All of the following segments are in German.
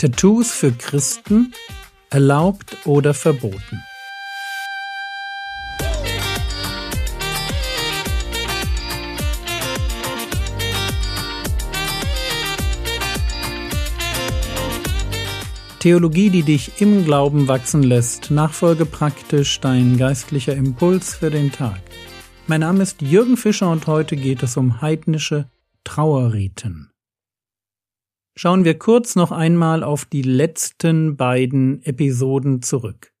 Tattoos für Christen erlaubt oder verboten. Theologie, die dich im Glauben wachsen lässt. Nachfolge praktisch dein geistlicher Impuls für den Tag. Mein Name ist Jürgen Fischer und heute geht es um heidnische Trauerriten schauen wir kurz noch einmal auf die letzten beiden Episoden zurück.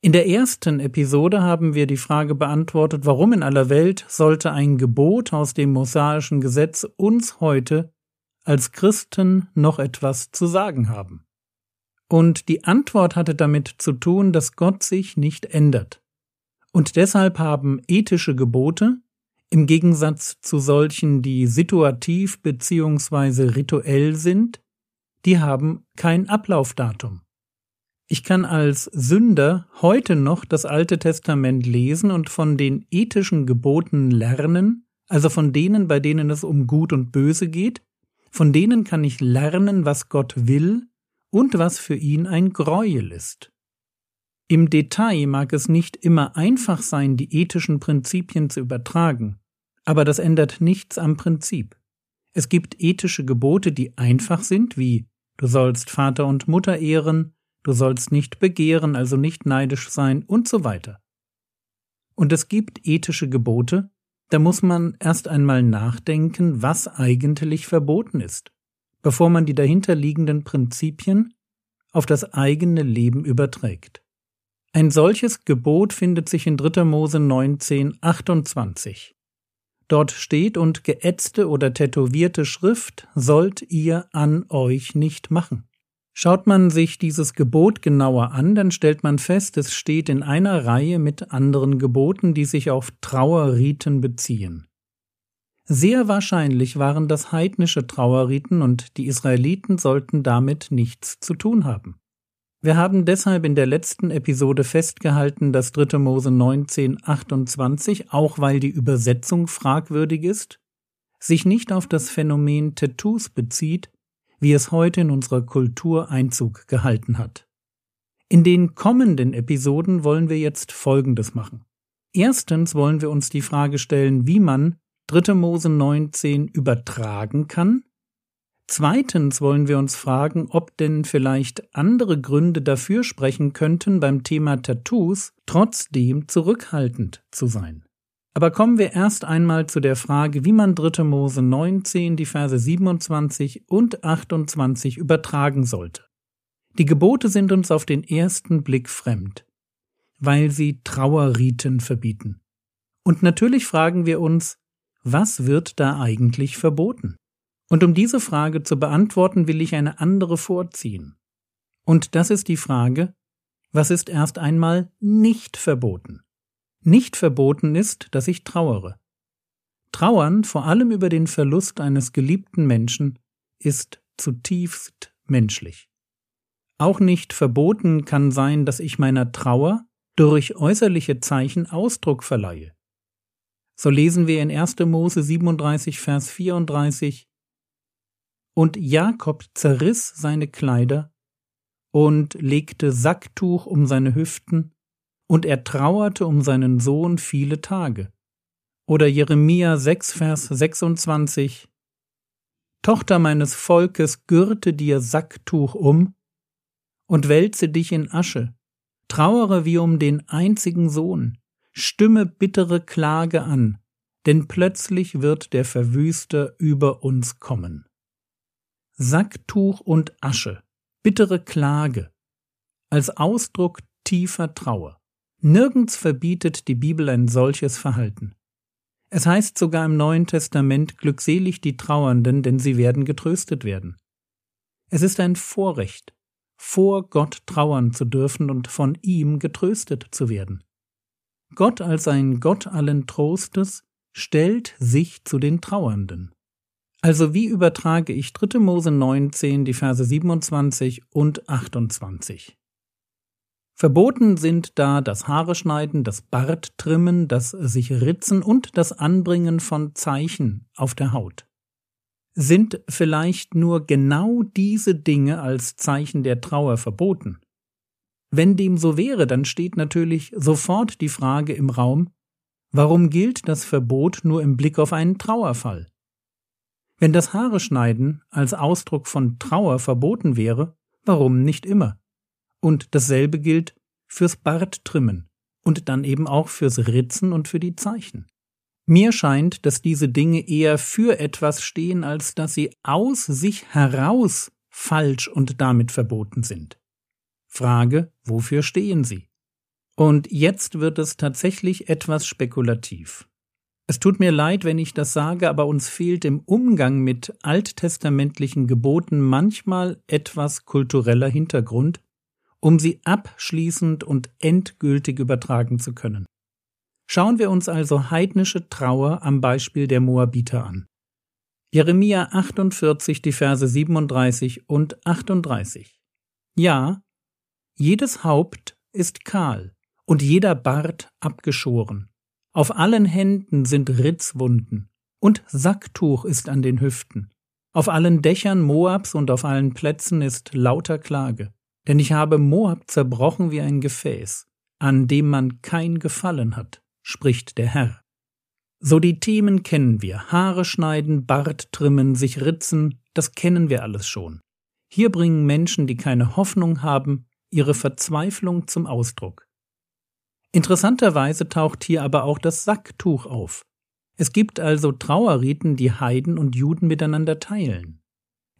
In der ersten Episode haben wir die Frage beantwortet, warum in aller Welt sollte ein Gebot aus dem mosaischen Gesetz uns heute als Christen noch etwas zu sagen haben. Und die Antwort hatte damit zu tun, dass Gott sich nicht ändert. Und deshalb haben ethische Gebote, im Gegensatz zu solchen, die situativ bzw. rituell sind, die haben kein Ablaufdatum. Ich kann als Sünder heute noch das Alte Testament lesen und von den ethischen Geboten lernen, also von denen, bei denen es um Gut und Böse geht, von denen kann ich lernen, was Gott will und was für ihn ein Greuel ist. Im Detail mag es nicht immer einfach sein, die ethischen Prinzipien zu übertragen, aber das ändert nichts am Prinzip. Es gibt ethische Gebote, die einfach sind, wie du sollst Vater und Mutter ehren, du sollst nicht begehren, also nicht neidisch sein und so weiter. Und es gibt ethische Gebote, da muss man erst einmal nachdenken, was eigentlich verboten ist, bevor man die dahinterliegenden Prinzipien auf das eigene Leben überträgt. Ein solches Gebot findet sich in 3. Mose 19, 28. Dort steht und geätzte oder tätowierte Schrift sollt ihr an euch nicht machen. Schaut man sich dieses Gebot genauer an, dann stellt man fest, es steht in einer Reihe mit anderen Geboten, die sich auf Trauerriten beziehen. Sehr wahrscheinlich waren das heidnische Trauerriten und die Israeliten sollten damit nichts zu tun haben. Wir haben deshalb in der letzten Episode festgehalten, dass 3. Mose 19, 28, auch weil die Übersetzung fragwürdig ist, sich nicht auf das Phänomen Tattoos bezieht, wie es heute in unserer Kultur Einzug gehalten hat. In den kommenden Episoden wollen wir jetzt Folgendes machen. Erstens wollen wir uns die Frage stellen, wie man 3. Mose 19 übertragen kann Zweitens wollen wir uns fragen, ob denn vielleicht andere Gründe dafür sprechen könnten, beim Thema Tattoos trotzdem zurückhaltend zu sein. Aber kommen wir erst einmal zu der Frage, wie man 3. Mose 19, die Verse 27 und 28 übertragen sollte. Die Gebote sind uns auf den ersten Blick fremd, weil sie Trauerriten verbieten. Und natürlich fragen wir uns, was wird da eigentlich verboten? Und um diese Frage zu beantworten, will ich eine andere vorziehen. Und das ist die Frage, was ist erst einmal nicht verboten? Nicht verboten ist, dass ich trauere. Trauern, vor allem über den Verlust eines geliebten Menschen, ist zutiefst menschlich. Auch nicht verboten kann sein, dass ich meiner Trauer durch äußerliche Zeichen Ausdruck verleihe. So lesen wir in 1. Mose 37, Vers 34, und Jakob zerriss seine Kleider und legte Sacktuch um seine Hüften, und er trauerte um seinen Sohn viele Tage. Oder Jeremia 6, Vers 26 Tochter meines Volkes, gürte dir Sacktuch um und wälze dich in Asche, trauere wie um den einzigen Sohn, stimme bittere Klage an, denn plötzlich wird der Verwüster über uns kommen. Sacktuch und Asche, bittere Klage, als Ausdruck tiefer Trauer. Nirgends verbietet die Bibel ein solches Verhalten. Es heißt sogar im Neuen Testament glückselig die Trauernden, denn sie werden getröstet werden. Es ist ein Vorrecht, vor Gott trauern zu dürfen und von ihm getröstet zu werden. Gott als ein Gott allen Trostes stellt sich zu den Trauernden. Also wie übertrage ich 3. Mose 19, die Verse 27 und 28? Verboten sind da das Haare schneiden, das Bart trimmen, das sich ritzen und das Anbringen von Zeichen auf der Haut. Sind vielleicht nur genau diese Dinge als Zeichen der Trauer verboten? Wenn dem so wäre, dann steht natürlich sofort die Frage im Raum, warum gilt das Verbot nur im Blick auf einen Trauerfall? Wenn das Haare schneiden als Ausdruck von Trauer verboten wäre, warum nicht immer? Und dasselbe gilt fürs Barttrimmen und dann eben auch fürs Ritzen und für die Zeichen. Mir scheint, dass diese Dinge eher für etwas stehen, als dass sie aus sich heraus falsch und damit verboten sind. Frage, wofür stehen sie? Und jetzt wird es tatsächlich etwas spekulativ. Es tut mir leid, wenn ich das sage, aber uns fehlt im Umgang mit alttestamentlichen Geboten manchmal etwas kultureller Hintergrund, um sie abschließend und endgültig übertragen zu können. Schauen wir uns also heidnische Trauer am Beispiel der Moabiter an. Jeremia 48, die Verse 37 und 38. Ja, jedes Haupt ist kahl und jeder Bart abgeschoren. Auf allen Händen sind Ritzwunden und Sacktuch ist an den Hüften. Auf allen Dächern Moabs und auf allen Plätzen ist lauter Klage. Denn ich habe Moab zerbrochen wie ein Gefäß, an dem man kein Gefallen hat, spricht der Herr. So die Themen kennen wir. Haare schneiden, Bart trimmen, sich ritzen, das kennen wir alles schon. Hier bringen Menschen, die keine Hoffnung haben, ihre Verzweiflung zum Ausdruck. Interessanterweise taucht hier aber auch das Sacktuch auf. Es gibt also Trauerriten, die Heiden und Juden miteinander teilen.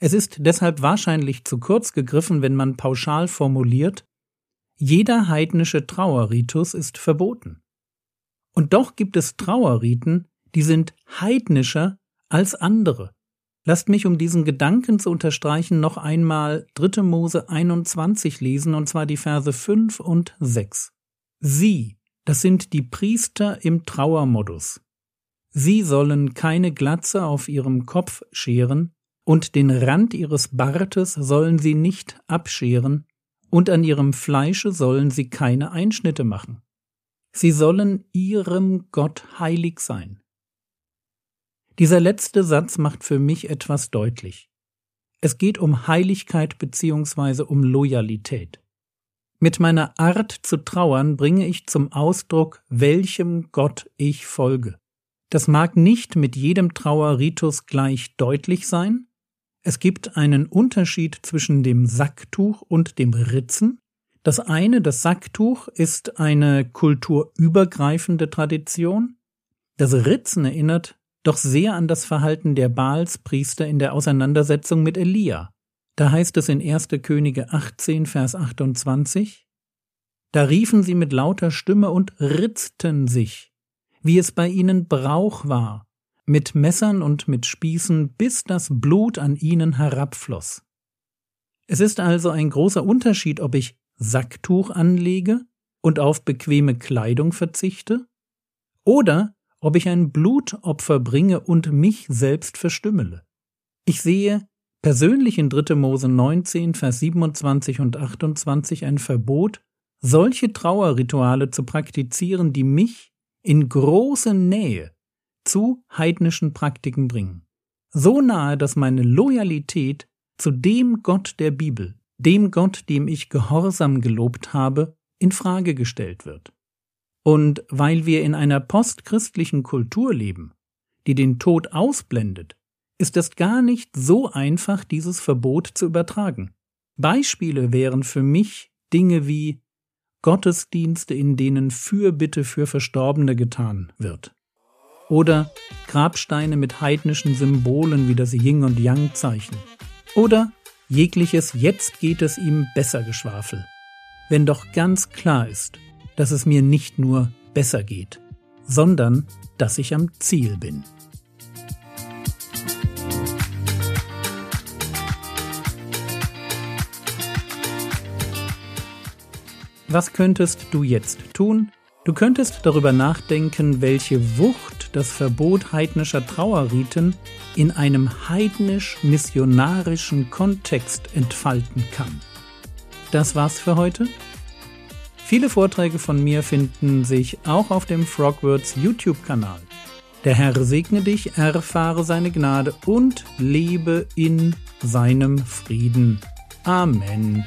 Es ist deshalb wahrscheinlich zu kurz gegriffen, wenn man pauschal formuliert, jeder heidnische Trauerritus ist verboten. Und doch gibt es Trauerriten, die sind heidnischer als andere. Lasst mich, um diesen Gedanken zu unterstreichen, noch einmal 3. Mose 21 lesen, und zwar die Verse 5 und 6. Sie, das sind die Priester im Trauermodus. Sie sollen keine Glatze auf ihrem Kopf scheren, und den Rand ihres Bartes sollen sie nicht abscheren, und an ihrem Fleische sollen sie keine Einschnitte machen. Sie sollen ihrem Gott heilig sein. Dieser letzte Satz macht für mich etwas deutlich. Es geht um Heiligkeit beziehungsweise um Loyalität. Mit meiner Art zu trauern bringe ich zum Ausdruck, welchem Gott ich folge. Das mag nicht mit jedem Trauerritus gleich deutlich sein. Es gibt einen Unterschied zwischen dem Sacktuch und dem Ritzen. Das eine, das Sacktuch, ist eine kulturübergreifende Tradition. Das Ritzen erinnert doch sehr an das Verhalten der Baalspriester in der Auseinandersetzung mit Elia. Da heißt es in 1. Könige 18, Vers 28, Da riefen sie mit lauter Stimme und ritzten sich, wie es bei ihnen Brauch war, mit Messern und mit Spießen, bis das Blut an ihnen herabfloss. Es ist also ein großer Unterschied, ob ich Sacktuch anlege und auf bequeme Kleidung verzichte, oder ob ich ein Blutopfer bringe und mich selbst verstümmele. Ich sehe persönlich in 3. Mose 19, Vers 27 und 28 ein Verbot, solche Trauerrituale zu praktizieren, die mich in große Nähe zu heidnischen Praktiken bringen. So nahe, dass meine Loyalität zu dem Gott der Bibel, dem Gott, dem ich Gehorsam gelobt habe, in Frage gestellt wird. Und weil wir in einer postchristlichen Kultur leben, die den Tod ausblendet, ist es gar nicht so einfach, dieses Verbot zu übertragen. Beispiele wären für mich Dinge wie Gottesdienste, in denen Fürbitte für Verstorbene getan wird. Oder Grabsteine mit heidnischen Symbolen wie das Yin- und Yang-Zeichen. Oder jegliches Jetzt geht es ihm besser Geschwafel. Wenn doch ganz klar ist, dass es mir nicht nur besser geht, sondern dass ich am Ziel bin. Was könntest du jetzt tun? Du könntest darüber nachdenken, welche Wucht das Verbot heidnischer Trauerriten in einem heidnisch-missionarischen Kontext entfalten kann. Das war's für heute. Viele Vorträge von mir finden sich auch auf dem Frogwords YouTube-Kanal. Der Herr segne dich, erfahre seine Gnade und lebe in seinem Frieden. Amen.